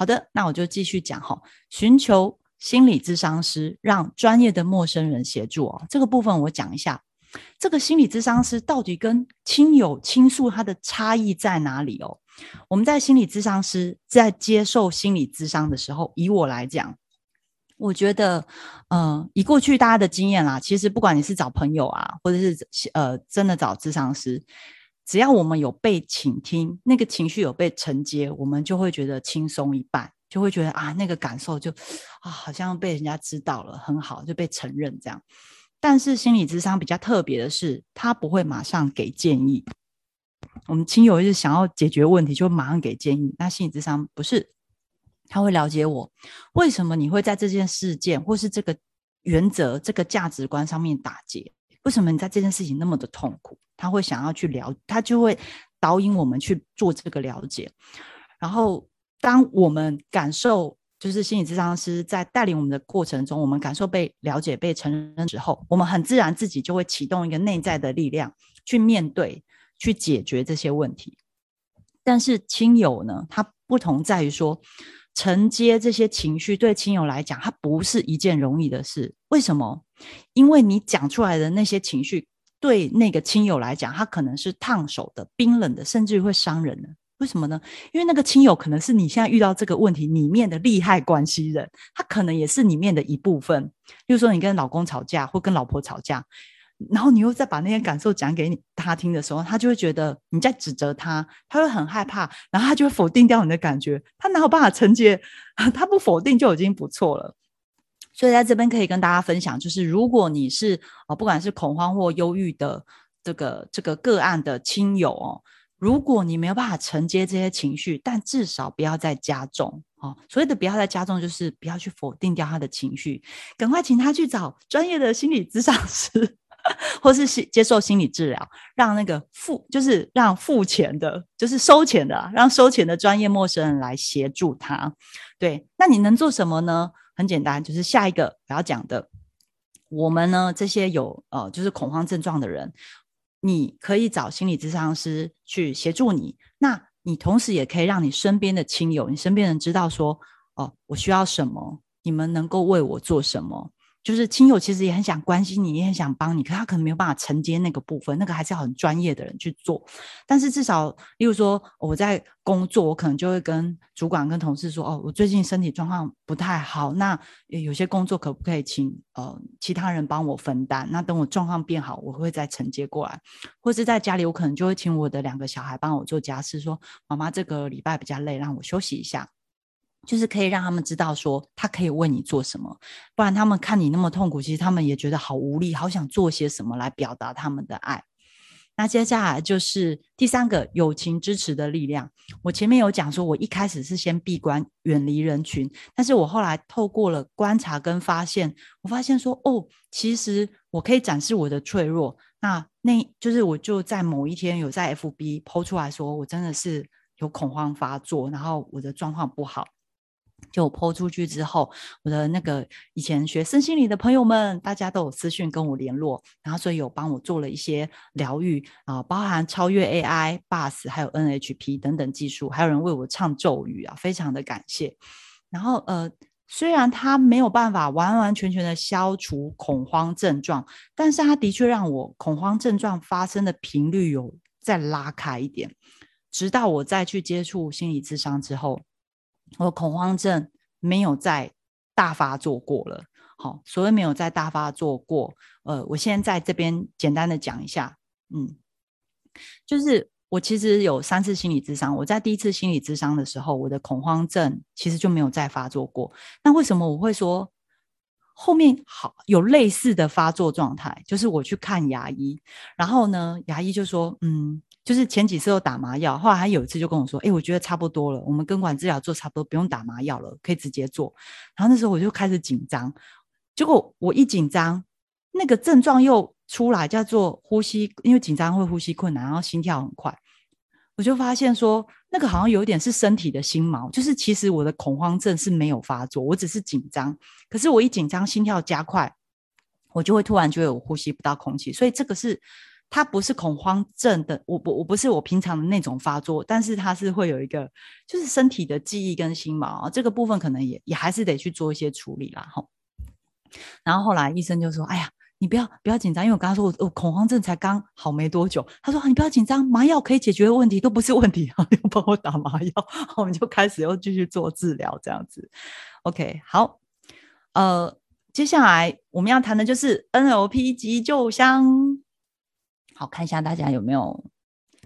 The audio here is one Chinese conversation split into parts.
好的，那我就继续讲哈，寻求心理咨商师，让专业的陌生人协助哦。这个部分我讲一下，这个心理咨商师到底跟亲友倾诉他的差异在哪里哦？我们在心理咨商师在接受心理咨商的时候，以我来讲，我觉得，呃，以过去大家的经验啦，其实不管你是找朋友啊，或者是呃真的找咨商师。只要我们有被倾听，那个情绪有被承接，我们就会觉得轻松一半，就会觉得啊，那个感受就啊，好像被人家知道了，很好，就被承认这样。但是心理智商比较特别的是，他不会马上给建议。我们亲友是想要解决问题，就马上给建议。那心理智商不是，他会了解我为什么你会在这件事件或是这个原则、这个价值观上面打结。为什么你在这件事情那么的痛苦？他会想要去了，他就会导引我们去做这个了解。然后，当我们感受就是心理咨商师在带领我们的过程中，我们感受被了解、被承认之后，我们很自然自己就会启动一个内在的力量去面对、去解决这些问题。但是亲友呢，他不同在于说。承接这些情绪，对亲友来讲，它不是一件容易的事。为什么？因为你讲出来的那些情绪，对那个亲友来讲，他可能是烫手的、冰冷的，甚至会伤人的。为什么呢？因为那个亲友可能是你现在遇到这个问题里面的利害关系人，他可能也是里面的一部分。比如说，你跟老公吵架，或跟老婆吵架。然后你又再把那些感受讲给你他听的时候，他就会觉得你在指责他，他会很害怕，然后他就会否定掉你的感觉，他哪有办法承接？他不否定就已经不错了。所以在这边可以跟大家分享，就是如果你是哦，不管是恐慌或忧郁的这个这个个案的亲友哦，如果你没有办法承接这些情绪，但至少不要再加重哦。所谓的不要再加重，就是不要去否定掉他的情绪，赶快请他去找专业的心理咨商师。或是接受心理治疗，让那个付就是让付钱的，就是收钱的，让收钱的专业陌生人来协助他。对，那你能做什么呢？很简单，就是下一个我要讲的，我们呢这些有呃就是恐慌症状的人，你可以找心理咨商师去协助你。那你同时也可以让你身边的亲友、你身边人知道说，哦，我需要什么，你们能够为我做什么。就是亲友其实也很想关心你，也很想帮你，可他可能没有办法承接那个部分，那个还是要很专业的人去做。但是至少，例如说我在工作，我可能就会跟主管、跟同事说：“哦，我最近身体状况不太好，那有些工作可不可以请呃其他人帮我分担？那等我状况变好，我会再承接过来。或是在家里，我可能就会请我的两个小孩帮我做家事，说妈妈这个礼拜比较累，让我休息一下。”就是可以让他们知道说，他可以为你做什么，不然他们看你那么痛苦，其实他们也觉得好无力，好想做些什么来表达他们的爱。那接下来就是第三个友情支持的力量。我前面有讲说，我一开始是先闭关，远离人群，但是我后来透过了观察跟发现，我发现说，哦，其实我可以展示我的脆弱。那那就是我就在某一天有在 FB 抛出来说，我真的是有恐慌发作，然后我的状况不好。就抛出去之后，我的那个以前学身心理的朋友们，大家都有私讯跟我联络，然后所以有帮我做了一些疗愈啊，包含超越 AI、BUS 还有 NHP 等等技术，还有人为我唱咒语啊，非常的感谢。然后呃，虽然它没有办法完完全全的消除恐慌症状，但是它的确让我恐慌症状发生的频率有再拉开一点，直到我再去接触心理智商之后。我恐慌症没有再大发作过了，好，所谓没有再大发作过，呃，我现在在这边简单的讲一下，嗯，就是我其实有三次心理咨商，我在第一次心理咨商的时候，我的恐慌症其实就没有再发作过。那为什么我会说后面好有类似的发作状态？就是我去看牙医，然后呢，牙医就说，嗯。就是前几次都打麻药，后来他有一次就跟我说：“哎，我觉得差不多了，我们根管治疗做差不多，不用打麻药了，可以直接做。”然后那时候我就开始紧张，结果我一紧张，那个症状又出来，叫做呼吸，因为紧张会呼吸困难，然后心跳很快。我就发现说，那个好像有点是身体的心锚，就是其实我的恐慌症是没有发作，我只是紧张。可是我一紧张，心跳加快，我就会突然觉得我呼吸不到空气，所以这个是。它不是恐慌症的，我不我不是我平常的那种发作，但是它是会有一个就是身体的记忆跟心锚啊，这个部分可能也也还是得去做一些处理啦，哈。然后后来医生就说：“哎呀，你不要不要紧张，因为我刚刚说我我恐慌症才刚好没多久。”他说：“你不要紧张，麻药可以解决的问题都不是问题，然后又帮我打麻药，我们就开始又继续做治疗，这样子。OK，好，呃，接下来我们要谈的就是 NLP 急救箱。好看一下大家有没有？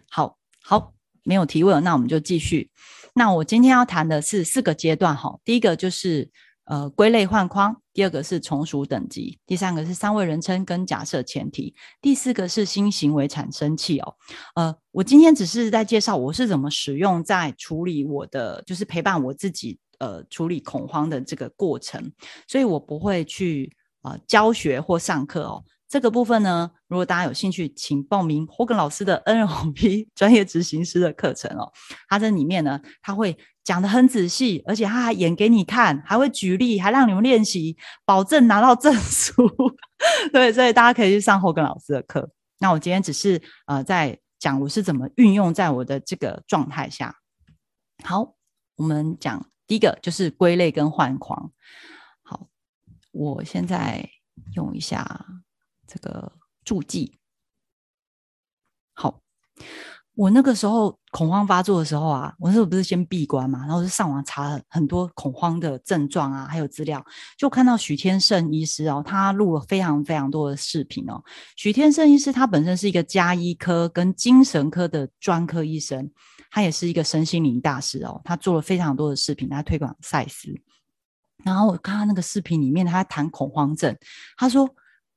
好好，没有提问，那我们就继续。那我今天要谈的是四个阶段，哈，第一个就是。呃，归类换框，第二个是从属等级，第三个是三位人称跟假设前提，第四个是新行为产生器哦。呃，我今天只是在介绍我是怎么使用，在处理我的，就是陪伴我自己，呃，处理恐慌的这个过程，所以我不会去啊教学或上课哦。这个部分呢，如果大家有兴趣，请报名霍根老师的 NLP 专业执行师的课程哦。他在里面呢，他会讲的很仔细，而且他还演给你看，还会举例，还让你们练习，保证拿到证书。对，所以大家可以去上霍根老师的课。那我今天只是呃在讲我是怎么运用在我的这个状态下。好，我们讲第一个就是归类跟换框。好，我现在用一下。这个注记，好，我那个时候恐慌发作的时候啊，我那时候不是先闭关嘛，然后就上网查很多恐慌的症状啊，还有资料，就看到许天胜医师哦，他录了非常非常多的视频哦。许天胜医师他本身是一个加医科跟精神科的专科医生，他也是一个身心灵大师哦，他做了非常多的视频来推广赛斯。然后我看他那个视频里面，他谈恐慌症，他说。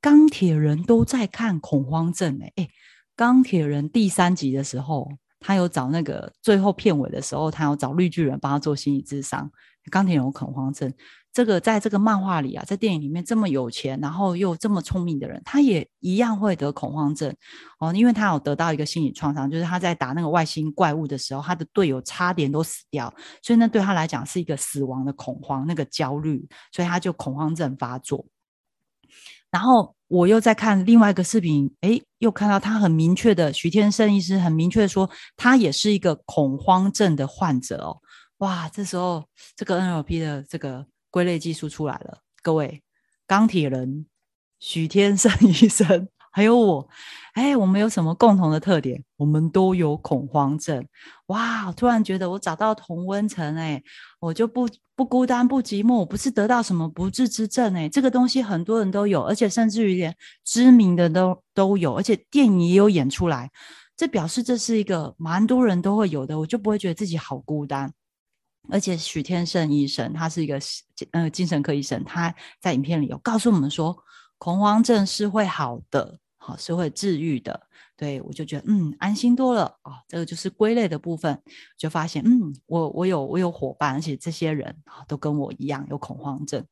钢铁人都在看恐慌症哎哎，钢铁人第三集的时候，他有找那个最后片尾的时候，他有找绿巨人帮他做心理智商。钢铁人有恐慌症，这个在这个漫画里啊，在电影里面这么有钱，然后又这么聪明的人，他也一样会得恐慌症哦，因为他有得到一个心理创伤，就是他在打那个外星怪物的时候，他的队友差点都死掉，所以那对他来讲是一个死亡的恐慌，那个焦虑，所以他就恐慌症发作。然后我又在看另外一个视频，哎，又看到他很明确的，徐天生医师很明确说，他也是一个恐慌症的患者哦。哇，这时候这个 NLP 的这个归类技术出来了，各位，钢铁人徐天生 医生。还有我，哎，我们有什么共同的特点？我们都有恐慌症。哇，突然觉得我找到同温层，哎，我就不不孤单不寂寞。我不是得到什么不治之症，哎，这个东西很多人都有，而且甚至于连知名的都都有，而且电影也有演出来。这表示这是一个蛮多人都会有的，我就不会觉得自己好孤单。而且许天胜医生他是一个呃精神科医生，他在影片里有告诉我们说，恐慌症是会好的。好是会治愈的，对我就觉得嗯安心多了啊。这个就是归类的部分，就发现嗯我我有我有伙伴，而且这些人啊都跟我一样有恐慌症。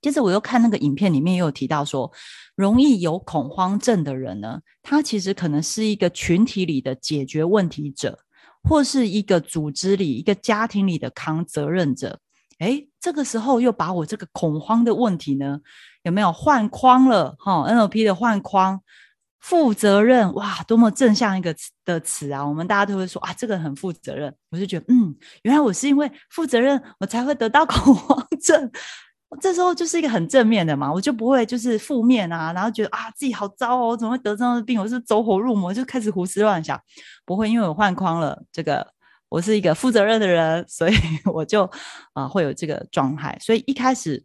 接着我又看那个影片里面又有提到说，容易有恐慌症的人呢，他其实可能是一个群体里的解决问题者，或是一个组织里一个家庭里的扛责任者。哎，这个时候又把我这个恐慌的问题呢？有没有换框了？哈，NLP 的换框，负责任哇，多么正向一个词的词啊！我们大家都会说啊，这个很负责任。我就觉得，嗯，原来我是因为负责任，我才会得到恐慌症。这时候就是一个很正面的嘛，我就不会就是负面啊，然后觉得啊自己好糟哦，怎么会得这样的病？我是走火入魔，就开始胡思乱想。不会，因为我换框了，这个我是一个负责任的人，所以 我就啊会有这个状态。所以一开始。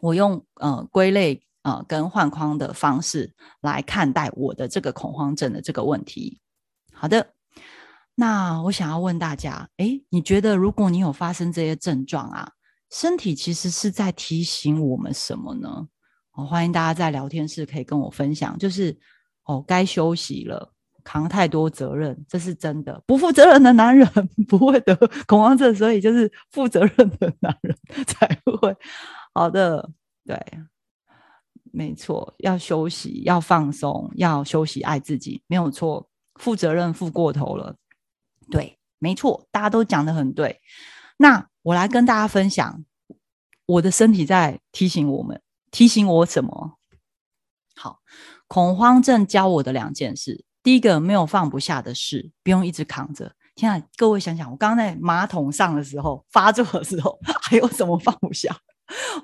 我用呃归类呃跟换框的方式来看待我的这个恐慌症的这个问题。好的，那我想要问大家，哎，你觉得如果你有发生这些症状啊，身体其实是在提醒我们什么呢？哦，欢迎大家在聊天室可以跟我分享，就是哦该休息了，扛太多责任，这是真的。不负责任的男人 不会得恐慌症，所以就是负责任的男人 才会。好的，对，没错，要休息，要放松，要休息，爱自己，没有错。负责任负过头了，对，没错，大家都讲的很对。那我来跟大家分享，我的身体在提醒我们，提醒我什么？好，恐慌症教我的两件事，第一个没有放不下的事，不用一直扛着。天啊，各位想想，我刚刚在马桶上的时候发作的时候，还有什么放不下？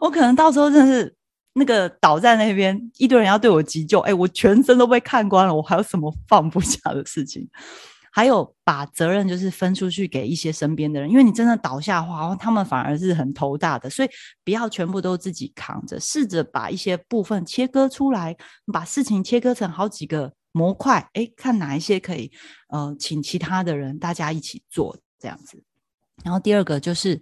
我可能到时候真的是那个倒在那边，一堆人要对我急救，哎，我全身都被看光了，我还有什么放不下的事情？还有把责任就是分出去给一些身边的人，因为你真的倒下的话，他们反而是很头大的，所以不要全部都自己扛着，试着把一些部分切割出来，把事情切割成好几个模块，哎，看哪一些可以，呃，请其他的人大家一起做这样子。然后第二个就是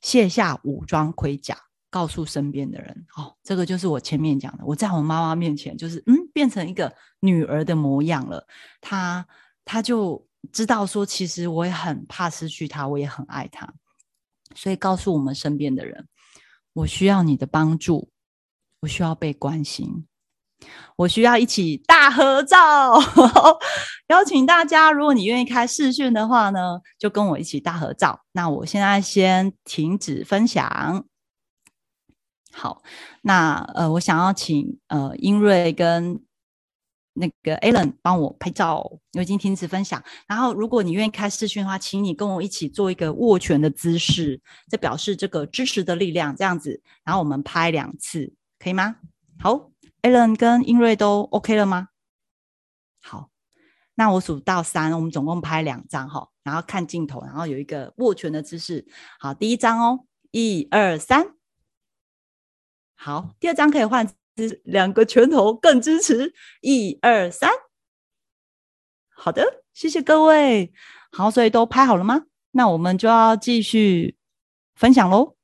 卸下武装盔甲，告诉身边的人，哦，这个就是我前面讲的，我在我妈妈面前就是嗯，变成一个女儿的模样了，她。她就知道说，其实我也很怕失去她，我也很爱她，所以告诉我们身边的人，我需要你的帮助，我需要被关心，我需要一起大合照，邀请大家，如果你愿意开视讯的话呢，就跟我一起大合照。那我现在先停止分享。好，那呃，我想要请呃英瑞跟。那个 Alan 帮我拍照，我已经停止分享。然后，如果你愿意开视讯的话，请你跟我一起做一个握拳的姿势，这表示这个支持的力量。这样子，然后我们拍两次，可以吗？好，Alan 跟英瑞都 OK 了吗？好，那我数到三，我们总共拍两张哈，然后看镜头，然后有一个握拳的姿势。好，第一张哦，一二三。好，第二张可以换。两个拳头更支持，一二三，好的，谢谢各位。好，所以都拍好了吗？那我们就要继续分享喽。